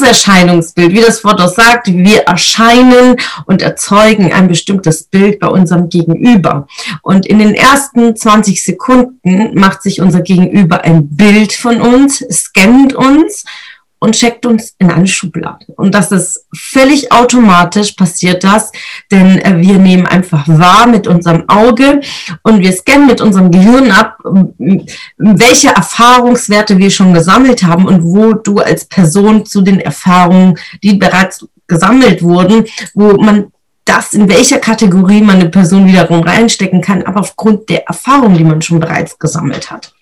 Das Erscheinungsbild? Wie das Wort auch sagt, wir erscheinen und erzeugen ein bestimmtes Bild bei unserem Gegenüber. Und in den ersten 20 Sekunden macht sich unser Gegenüber ein Bild von uns, scannt uns und checkt uns in eine Schublade. Und das ist völlig automatisch passiert das, denn äh, wir nehmen einfach wahr mit unserem Auge und wir scannen mit unserem Gehirn ab, welche Erfahrungswerte wir schon gesammelt haben und wo du als Person zu den Erfahrungen, die bereits gesammelt wurden, wo man das, in welcher Kategorie man eine Person wiederum reinstecken kann, aber aufgrund der Erfahrung, die man schon bereits gesammelt hat.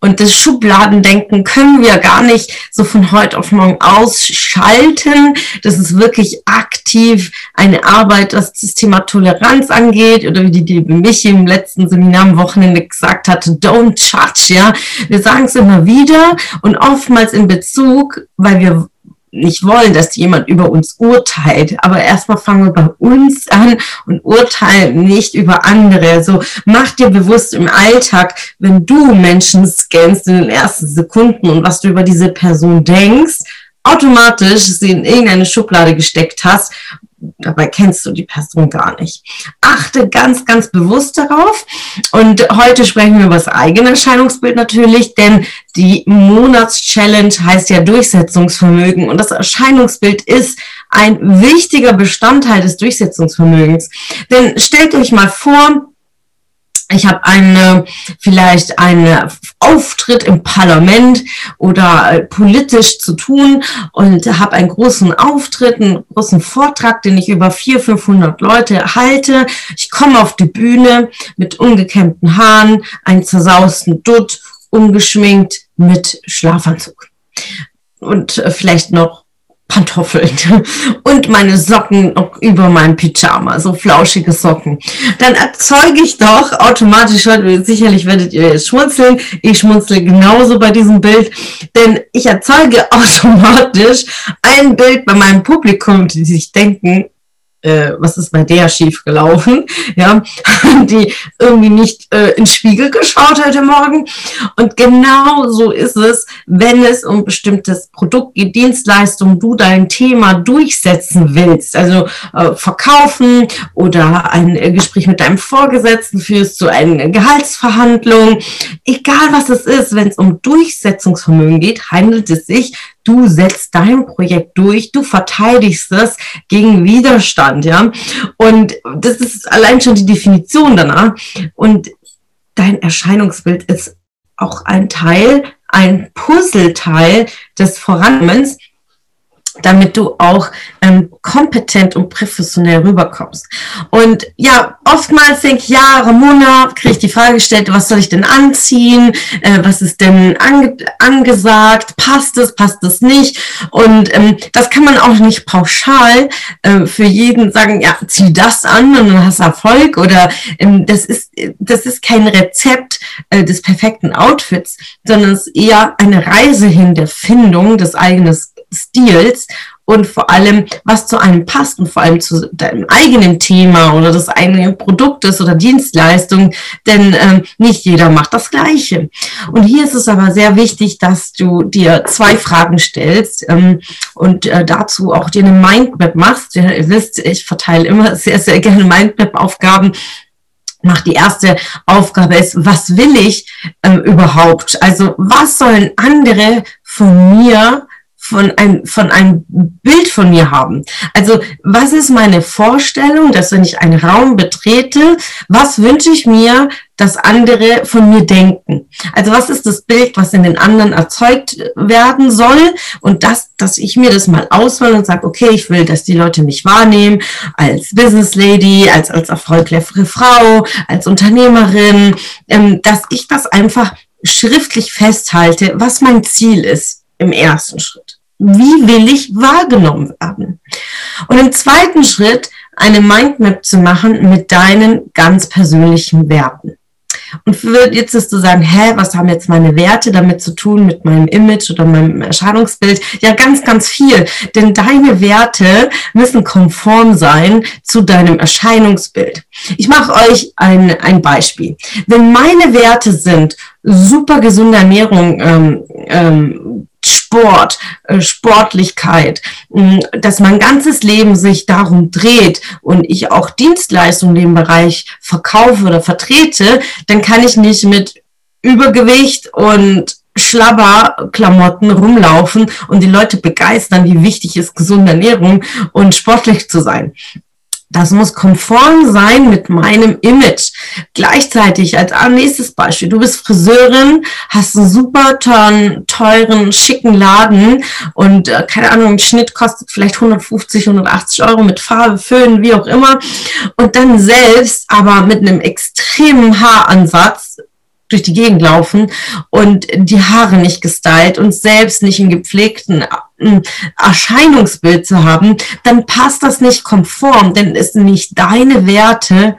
Und das Schubladendenken können wir gar nicht so von heute auf morgen ausschalten. Das ist wirklich aktiv eine Arbeit, was das Thema Toleranz angeht oder wie die liebe Michi im letzten Seminar am Wochenende gesagt hatte, don't judge, ja. Wir sagen es immer wieder und oftmals in Bezug, weil wir nicht wollen, dass jemand über uns urteilt. Aber erstmal fangen wir bei uns an und urteilen nicht über andere. Also mach dir bewusst im Alltag, wenn du Menschen scannst in den ersten Sekunden und was du über diese Person denkst, automatisch sie in irgendeine Schublade gesteckt hast, dabei kennst du die Person gar nicht. Achte ganz, ganz bewusst darauf. Und heute sprechen wir über das eigene Erscheinungsbild natürlich, denn die Monatschallenge heißt ja Durchsetzungsvermögen und das Erscheinungsbild ist ein wichtiger Bestandteil des Durchsetzungsvermögens. Denn stellt euch mal vor, ich habe eine, vielleicht einen Auftritt im Parlament oder äh, politisch zu tun und habe einen großen Auftritt, einen großen Vortrag, den ich über 400, 500 Leute halte. Ich komme auf die Bühne mit ungekämmten Haaren, einen zersausten Dutt, ungeschminkt mit Schlafanzug und äh, vielleicht noch Pantoffeln und meine Socken über meinem Pyjama, so flauschige Socken. Dann erzeuge ich doch automatisch, sicherlich werdet ihr jetzt schmunzeln, ich schmunzle genauso bei diesem Bild, denn ich erzeuge automatisch ein Bild bei meinem Publikum, die sich denken, äh, was ist bei der schief gelaufen, ja, die irgendwie nicht äh, in Spiegel geschaut heute Morgen. Und genau so ist es, wenn es um bestimmtes Produkt geht, Dienstleistung, du dein Thema durchsetzen willst, also äh, verkaufen oder ein äh, Gespräch mit deinem Vorgesetzten führst, zu einer Gehaltsverhandlung, egal was es ist, wenn es um Durchsetzungsvermögen geht, handelt es sich du setzt dein Projekt durch, du verteidigst es gegen Widerstand, ja. Und das ist allein schon die Definition danach. Und dein Erscheinungsbild ist auch ein Teil, ein Puzzleteil des Vorankommens damit du auch ähm, kompetent und professionell rüberkommst. Und ja, oftmals denke ich, ja, Ramona, kriege ich die Frage gestellt, was soll ich denn anziehen? Äh, was ist denn ange angesagt? Passt es, passt es nicht? Und ähm, das kann man auch nicht pauschal äh, für jeden sagen, ja, zieh das an und dann hast du Erfolg. Oder ähm, das, ist, das ist kein Rezept äh, des perfekten Outfits, sondern es ist eher eine Reise hin der Findung des eigenen Stils und vor allem, was zu einem passt und vor allem zu deinem eigenen Thema oder des eigenen Produktes oder Dienstleistung, denn ähm, nicht jeder macht das Gleiche. Und hier ist es aber sehr wichtig, dass du dir zwei Fragen stellst ähm, und äh, dazu auch dir eine Mindmap machst. Ihr wisst, ich verteile immer sehr, sehr gerne Mindmap-Aufgaben Mach die erste Aufgabe ist, was will ich ähm, überhaupt? Also was sollen andere von mir von ein, von einem Bild von mir haben. Also was ist meine Vorstellung, dass wenn ich einen Raum betrete, was wünsche ich mir, dass andere von mir denken? Also was ist das Bild, was in den anderen erzeugt werden soll? Und das, dass ich mir das mal auswähle und sage, okay, ich will, dass die Leute mich wahrnehmen als Business Lady, als, als erfolgreiche Frau, als Unternehmerin, ähm, dass ich das einfach schriftlich festhalte, was mein Ziel ist im ersten Schritt. Wie will ich wahrgenommen werden? Und im zweiten Schritt eine Mindmap zu machen mit deinen ganz persönlichen Werten. Und jetzt ist zu sagen, hä, was haben jetzt meine Werte damit zu tun mit meinem Image oder meinem Erscheinungsbild? Ja, ganz, ganz viel. Denn deine Werte müssen konform sein zu deinem Erscheinungsbild. Ich mache euch ein, ein Beispiel. Wenn meine Werte sind, super gesunde Ernährung, ähm, ähm, Sport, äh, Sportlichkeit, dass mein ganzes Leben sich darum dreht und ich auch Dienstleistungen in dem Bereich verkaufe oder vertrete, dann kann ich nicht mit Übergewicht und Schlabberklamotten rumlaufen und die Leute begeistern, wie wichtig ist gesunde Ernährung und sportlich zu sein. Das muss konform sein mit meinem Image. Gleichzeitig als nächstes Beispiel, du bist Friseurin, hast einen super teuren, teuren schicken Laden und äh, keine Ahnung, ein Schnitt kostet vielleicht 150, 180 Euro mit Farbe, Föhn, wie auch immer. Und dann selbst aber mit einem extremen Haaransatz durch die Gegend laufen und die Haare nicht gestylt und selbst nicht einen gepflegten Erscheinungsbild zu haben, dann passt das nicht konform, denn es sind nicht deine Werte,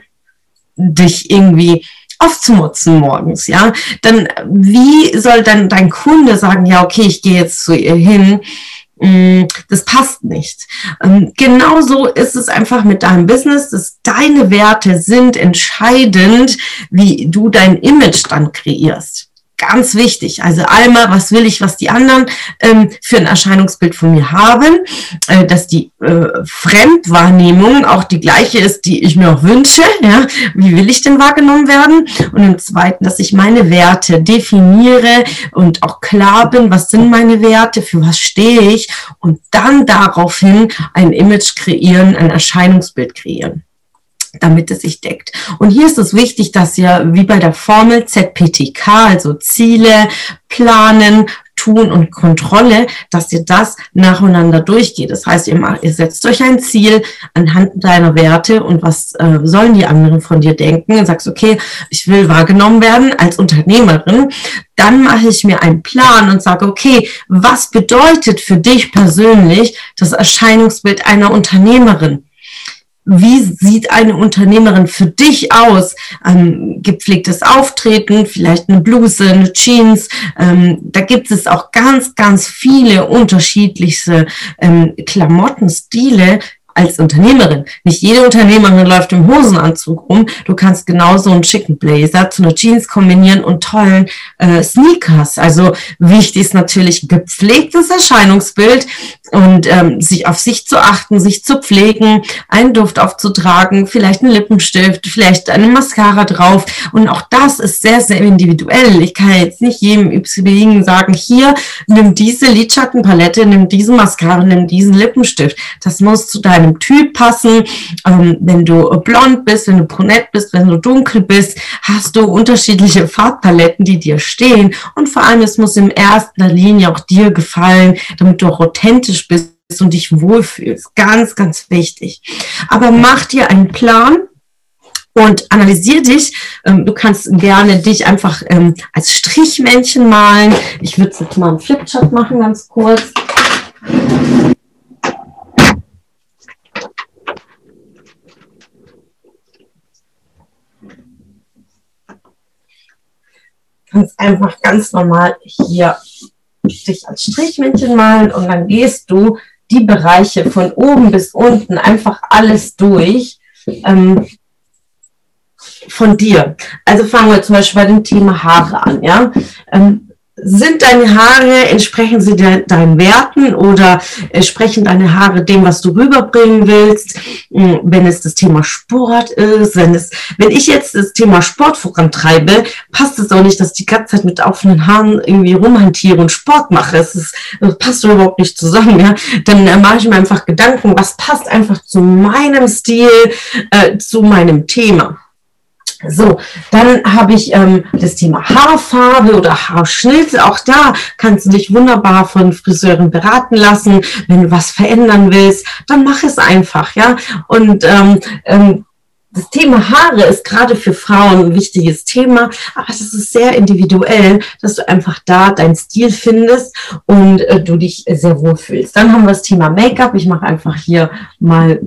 dich irgendwie aufzumutzen morgens, ja? Dann wie soll dann dein Kunde sagen, ja, okay, ich gehe jetzt zu ihr hin Mm, das passt nicht. Ähm, genauso ist es einfach mit deinem Business, dass deine Werte sind entscheidend, wie du dein Image dann kreierst. Ganz wichtig. Also einmal, was will ich, was die anderen ähm, für ein Erscheinungsbild von mir haben, äh, dass die äh, Fremdwahrnehmung auch die gleiche ist, die ich mir auch wünsche. Ja? Wie will ich denn wahrgenommen werden? Und im Zweiten, dass ich meine Werte definiere und auch klar bin, was sind meine Werte, für was stehe ich und dann daraufhin ein Image kreieren, ein Erscheinungsbild kreieren damit es sich deckt. Und hier ist es wichtig, dass ihr wie bei der Formel ZPTK, also Ziele, Planen, Tun und Kontrolle, dass ihr das nacheinander durchgeht. Das heißt, ihr, macht, ihr setzt euch ein Ziel anhand deiner Werte und was äh, sollen die anderen von dir denken und sagst, okay, ich will wahrgenommen werden als Unternehmerin. Dann mache ich mir einen Plan und sage, okay, was bedeutet für dich persönlich das Erscheinungsbild einer Unternehmerin? Wie sieht eine Unternehmerin für dich aus? Ähm, gepflegtes Auftreten, vielleicht eine Bluse, eine Jeans. Ähm, da gibt es auch ganz, ganz viele unterschiedliche ähm, Klamottenstile, als Unternehmerin. Nicht jede Unternehmerin läuft im Hosenanzug rum. Du kannst genauso einen schicken Blazer zu einer Jeans kombinieren und tollen äh, Sneakers. Also wichtig ist natürlich gepflegtes Erscheinungsbild und ähm, sich auf sich zu achten, sich zu pflegen, einen Duft aufzutragen, vielleicht einen Lippenstift, vielleicht eine Mascara drauf. Und auch das ist sehr, sehr individuell. Ich kann jetzt nicht jedem übrigens sagen, hier, nimm diese Lidschattenpalette, nimm diesen Mascara, nimm diesen Lippenstift. Das muss zu deinem deinem Typ passen. Ähm, wenn du blond bist, wenn du brunett bist, wenn du dunkel bist, hast du unterschiedliche Farbpaletten, die dir stehen. Und vor allem, es muss in erster Linie auch dir gefallen, damit du auch authentisch bist und dich wohlfühlst. Ganz, ganz wichtig. Aber mach dir einen Plan, und analysier dich. Ähm, du kannst gerne dich einfach ähm, als Strichmännchen malen. Ich würde jetzt mal einen Flipchart machen, ganz kurz. kannst einfach ganz normal hier dich als Strichmännchen malen und dann gehst du die Bereiche von oben bis unten einfach alles durch ähm, von dir. Also fangen wir zum Beispiel bei dem Thema Haare an. Ja? Ähm, sind deine Haare, entsprechen sie de deinen Werten oder sprechen deine Haare dem, was du rüberbringen willst? Hm, wenn es das Thema Sport ist, wenn es, wenn ich jetzt das Thema Sport vorantreibe, passt es auch nicht, dass ich die ganze Zeit mit offenen Haaren irgendwie rumhantiere und Sport mache. Es ist, passt überhaupt nicht zusammen, ja. Dann äh, mache ich mir einfach Gedanken, was passt einfach zu meinem Stil, äh, zu meinem Thema. So, dann habe ich ähm, das Thema Haarfarbe oder Haarschnitt. Auch da kannst du dich wunderbar von Friseuren beraten lassen. Wenn du was verändern willst, dann mach es einfach, ja. Und ähm, ähm, das Thema Haare ist gerade für Frauen ein wichtiges Thema, aber es ist sehr individuell, dass du einfach da deinen Stil findest und äh, du dich sehr wohl fühlst. Dann haben wir das Thema Make-up. Ich mache einfach hier mal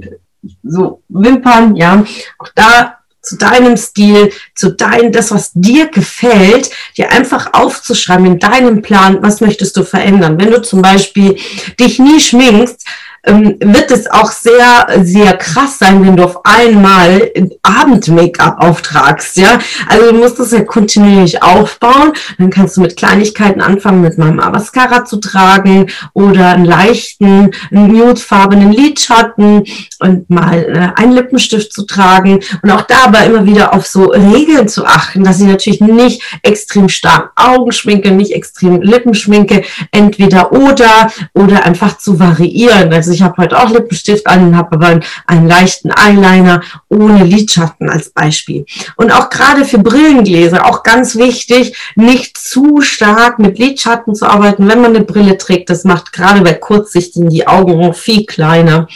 so Wimpern, ja, auch da zu deinem Stil, zu dein, das, was dir gefällt, dir einfach aufzuschreiben in deinem Plan, was möchtest du verändern. Wenn du zum Beispiel dich nie schminkst, ähm, wird es auch sehr, sehr krass sein, wenn du auf einmal Abend-Make-up auftragst, ja. Also du musst das ja kontinuierlich aufbauen. Dann kannst du mit Kleinigkeiten anfangen, mit meinem Mascara zu tragen oder einen leichten, nudefarbenen Lidschatten und mal äh, einen Lippenstift zu tragen und auch dabei immer wieder auf so Regeln zu achten, dass ich natürlich nicht extrem stark Augen schminke, nicht extrem Lippen schminke, entweder oder oder einfach zu variieren. Also ich habe heute auch Lippenstift an, habe aber einen, einen leichten Eyeliner ohne Lidschatten als Beispiel. Und auch gerade für Brillengläser, auch ganz wichtig, nicht zu stark mit Lidschatten zu arbeiten, wenn man eine Brille trägt. Das macht gerade bei Kurzsichtigen die Augen viel kleiner.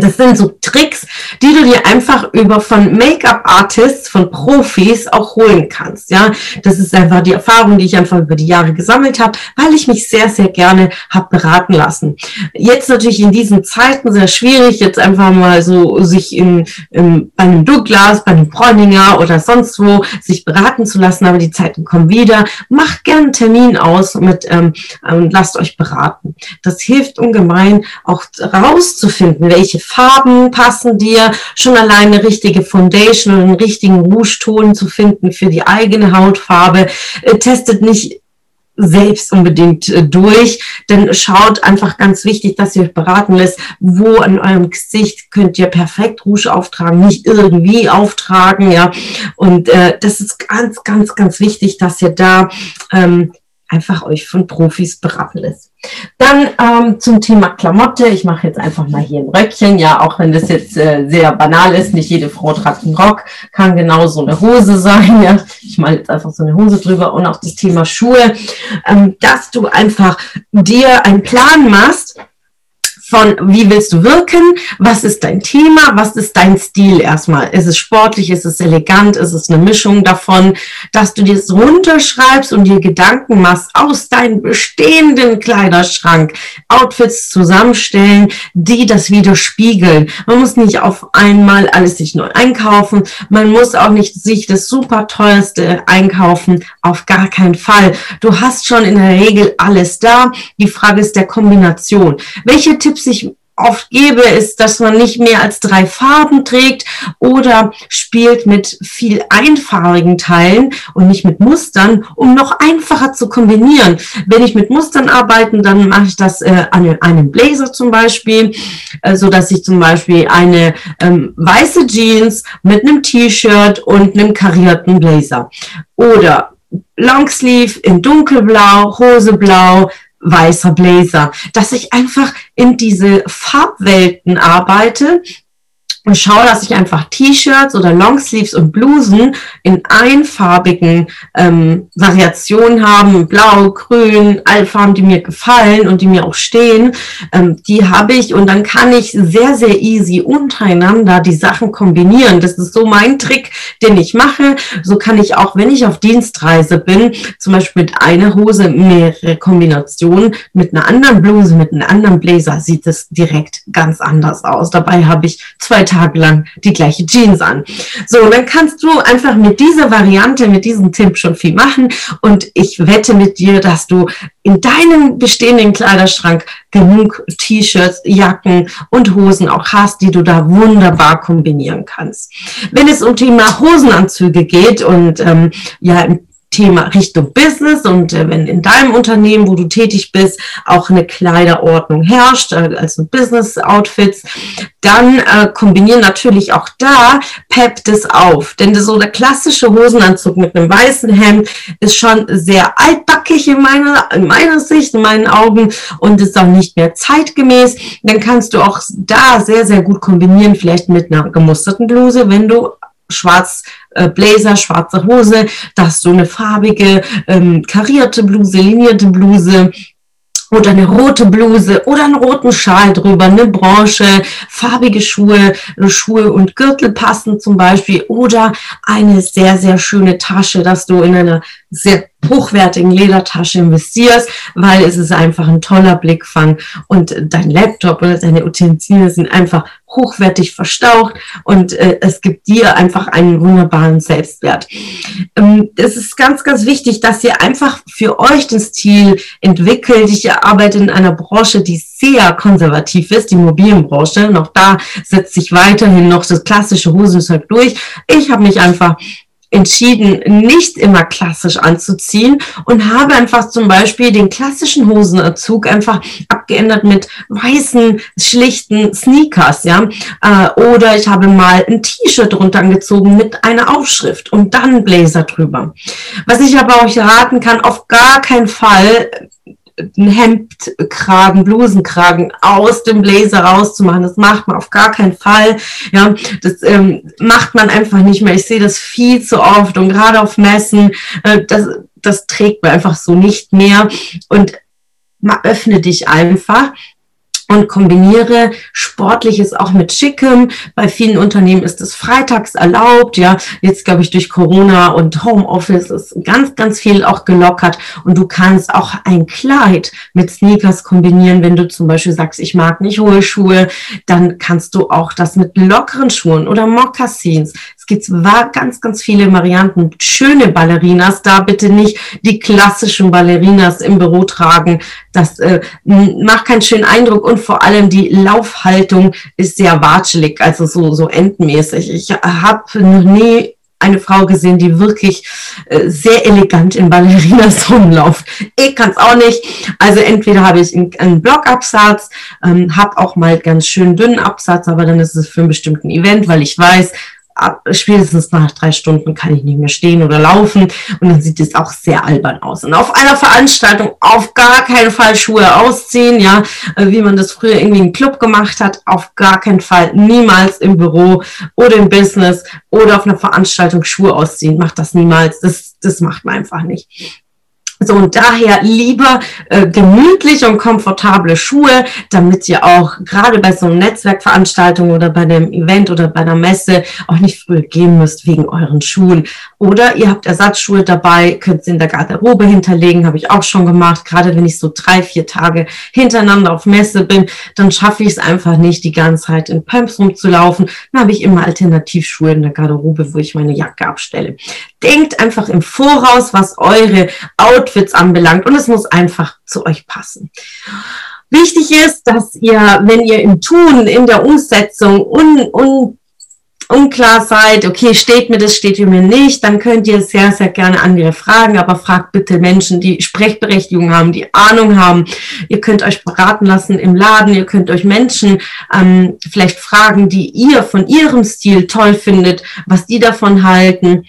Das sind so Tricks, die du dir einfach über von Make-up-Artists, von Profis auch holen kannst. Ja, das ist einfach die Erfahrung, die ich einfach über die Jahre gesammelt habe, weil ich mich sehr, sehr gerne habe beraten lassen. Jetzt natürlich in diesen Zeiten sehr schwierig, jetzt einfach mal so sich in, in bei einem Douglas, bei einem Bräuninger oder sonst wo sich beraten zu lassen, aber die Zeiten kommen wieder. Macht gerne einen Termin aus mit ähm, und lasst euch beraten. Das hilft ungemein auch rauszufinden, welche Farben passen dir, schon allein eine richtige Foundation und einen richtigen Rouge-Ton zu finden für die eigene Hautfarbe. Äh, testet nicht selbst unbedingt äh, durch, denn schaut einfach ganz wichtig, dass ihr euch beraten lässt, wo an eurem Gesicht könnt ihr perfekt Rouge auftragen, nicht irgendwie auftragen, ja. Und äh, das ist ganz, ganz, ganz wichtig, dass ihr da ähm, einfach euch von Profis beraten lässt. Dann ähm, zum Thema Klamotte. Ich mache jetzt einfach mal hier ein Röckchen. Ja, auch wenn das jetzt äh, sehr banal ist, nicht jede Frau tragt einen Rock, kann genauso eine Hose sein. Ja, ich mache jetzt einfach so eine Hose drüber und auch das Thema Schuhe, ähm, dass du einfach dir einen Plan machst von wie willst du wirken, was ist dein Thema, was ist dein Stil erstmal. Ist es sportlich, ist es elegant, ist es eine Mischung davon, dass du dir das runterschreibst und dir Gedanken machst, aus deinem bestehenden Kleiderschrank Outfits zusammenstellen, die das widerspiegeln. Man muss nicht auf einmal alles sich neu einkaufen, man muss auch nicht sich das super teuerste einkaufen, auf gar keinen Fall. Du hast schon in der Regel alles da. Die Frage ist der Kombination. Welche Tipps Tipps ich oft gebe, ist, dass man nicht mehr als drei Farben trägt oder spielt mit viel einfarbigen Teilen und nicht mit Mustern, um noch einfacher zu kombinieren. Wenn ich mit Mustern arbeite, dann mache ich das äh, an einem Blazer zum Beispiel, äh, so dass ich zum Beispiel eine ähm, weiße Jeans mit einem T-Shirt und einem karierten Blazer oder Longsleeve in dunkelblau, Hoseblau, weißer Blazer, dass ich einfach in diese Farbwelten arbeite und schaue, dass ich einfach T-Shirts oder Longsleeves und Blusen in einfarbigen ähm, Variationen haben, blau, grün, alle Farben, die mir gefallen und die mir auch stehen, ähm, die habe ich und dann kann ich sehr, sehr easy untereinander die Sachen kombinieren. Das ist so mein Trick, den ich mache. So kann ich auch, wenn ich auf Dienstreise bin, zum Beispiel mit einer Hose mehrere Kombinationen, mit einer anderen Bluse, mit einem anderen Blazer, sieht es direkt ganz anders aus. Dabei habe ich zwei Tage lang die gleiche Jeans an. So, dann kannst du einfach mit dieser Variante, mit diesem Tipp schon viel machen und ich wette mit dir, dass du in deinem bestehenden Kleiderschrank genug T-Shirts, Jacken und Hosen auch hast, die du da wunderbar kombinieren kannst. Wenn es um Thema Hosenanzüge geht und ähm, ja Thema Richtung Business und äh, wenn in deinem Unternehmen, wo du tätig bist, auch eine Kleiderordnung herrscht, also Business Outfits, dann äh, kombinieren natürlich auch da Pep das auf. Denn so der klassische Hosenanzug mit einem weißen Hemd ist schon sehr altbackig in meiner, in meiner Sicht, in meinen Augen und ist auch nicht mehr zeitgemäß. Dann kannst du auch da sehr, sehr gut kombinieren, vielleicht mit einer gemusterten Bluse, wenn du schwarz äh, Blazer, schwarze Hose, da hast du eine farbige, ähm, karierte Bluse, linierte Bluse, oder eine rote Bluse oder einen roten Schal drüber, eine Branche, farbige Schuhe, Schuhe und Gürtel passen zum Beispiel oder eine sehr, sehr schöne Tasche, dass du in einer sehr hochwertigen Ledertasche investierst, weil es ist einfach ein toller Blickfang und dein Laptop oder deine Utensilien sind einfach hochwertig verstaucht und äh, es gibt dir einfach einen wunderbaren Selbstwert. Ähm, es ist ganz, ganz wichtig, dass ihr einfach für euch den Stil entwickelt. Ich arbeite in einer Branche, die sehr konservativ ist, die Immobilienbranche. Noch da setzt sich weiterhin noch das klassische Hosenzeug durch. Ich habe mich einfach entschieden, nicht immer klassisch anzuziehen und habe einfach zum Beispiel den klassischen Hosenanzug einfach abgeändert mit weißen, schlichten Sneakers, ja. Äh, oder ich habe mal ein T-Shirt drunter angezogen mit einer Aufschrift und dann Blazer drüber. Was ich aber euch raten kann, auf gar keinen Fall ein Hemdkragen, Blusenkragen aus dem Blazer rauszumachen. Das macht man auf gar keinen Fall. Ja, das ähm, macht man einfach nicht mehr. Ich sehe das viel zu oft und gerade auf Messen, äh, das, das trägt man einfach so nicht mehr. Und öffne dich einfach und kombiniere Sportliches auch mit Schickem. Bei vielen Unternehmen ist es freitags erlaubt. Ja, jetzt glaube ich durch Corona und Homeoffice ist ganz, ganz viel auch gelockert. Und du kannst auch ein Kleid mit Sneakers kombinieren. Wenn du zum Beispiel sagst, ich mag nicht hohe Schuhe, dann kannst du auch das mit lockeren Schuhen oder Mokassins. Es gibt ganz, ganz viele Varianten. Schöne Ballerinas, da bitte nicht die klassischen Ballerinas im Büro tragen. Das äh, macht keinen schönen Eindruck und vor allem die Laufhaltung ist sehr watschelig, also so, so endmäßig. Ich habe noch nie eine Frau gesehen, die wirklich äh, sehr elegant in Ballerinas rumläuft. Ich kann es auch nicht. Also entweder habe ich einen, einen Blockabsatz, ähm, habe auch mal ganz schön dünnen Absatz, aber dann ist es für einen bestimmten Event, weil ich weiß, ab, spätestens nach drei Stunden kann ich nicht mehr stehen oder laufen. Und dann sieht es auch sehr albern aus. Und auf einer Veranstaltung auf gar keinen Fall Schuhe ausziehen, ja, äh, wie man das früher irgendwie im Club gemacht hat, auf gar keinen Fall, niemals im Büro oder im Business oder auf einer Veranstaltung Schuhe ausziehen, macht das niemals, das, das macht man einfach nicht. So und daher lieber äh, gemütliche und komfortable Schuhe, damit ihr auch gerade bei so einer Netzwerkveranstaltung oder bei einem Event oder bei einer Messe auch nicht früh gehen müsst wegen euren Schuhen. Oder ihr habt Ersatzschuhe dabei, könnt sie in der Garderobe hinterlegen, habe ich auch schon gemacht. Gerade wenn ich so drei, vier Tage hintereinander auf Messe bin, dann schaffe ich es einfach nicht, die ganze Zeit in Pumps rumzulaufen. Dann habe ich immer Alternativschuhe in der Garderobe, wo ich meine Jacke abstelle. Denkt einfach im Voraus, was eure Outfits anbelangt und es muss einfach zu euch passen. Wichtig ist, dass ihr, wenn ihr im Tun, in der Umsetzung un, un, unklar seid, okay, steht mir das, steht mir nicht, dann könnt ihr sehr, sehr gerne andere fragen, aber fragt bitte Menschen, die Sprechberechtigung haben, die Ahnung haben. Ihr könnt euch beraten lassen im Laden, ihr könnt euch Menschen ähm, vielleicht fragen, die ihr von ihrem Stil toll findet, was die davon halten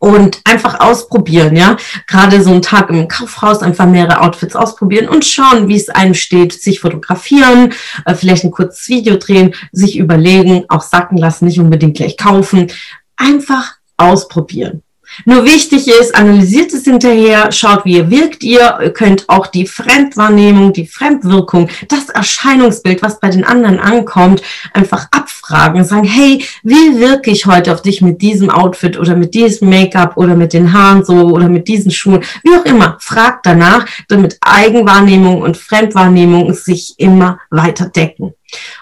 und einfach ausprobieren, ja. Gerade so einen Tag im Kaufhaus einfach mehrere Outfits ausprobieren und schauen, wie es einem steht, sich fotografieren, äh, vielleicht ein kurzes Video drehen, sich überlegen, auch sacken lassen, nicht unbedingt gleich kaufen. Einfach ausprobieren. Nur wichtig ist, analysiert es hinterher, schaut, wie ihr wirkt. Ihr, ihr könnt auch die Fremdwahrnehmung, die Fremdwirkung, das Erscheinungsbild, was bei den anderen ankommt, einfach abfragen. Sagen, hey, wie wirke ich heute auf dich mit diesem Outfit oder mit diesem Make-up oder mit den Haaren so oder mit diesen Schuhen, wie auch immer, fragt danach, damit Eigenwahrnehmung und Fremdwahrnehmung sich immer weiter decken.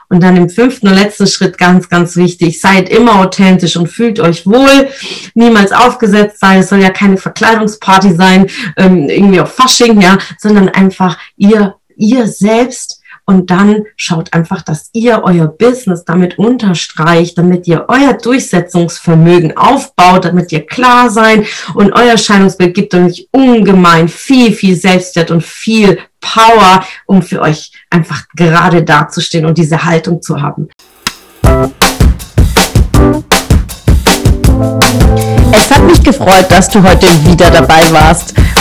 Und dann im fünften und letzten Schritt ganz, ganz wichtig, seid immer authentisch und fühlt euch wohl, niemals aufgesetzt sein, es soll ja keine Verkleidungsparty sein, ähm, irgendwie auf Fasching, ja, sondern einfach ihr, ihr selbst. Und dann schaut einfach, dass ihr euer Business damit unterstreicht, damit ihr euer Durchsetzungsvermögen aufbaut, damit ihr klar seid und euer Erscheinungsbild gibt euch ungemein viel, viel Selbstwert und viel Power, um für euch einfach gerade dazustehen und diese Haltung zu haben. Es hat mich gefreut, dass du heute wieder dabei warst.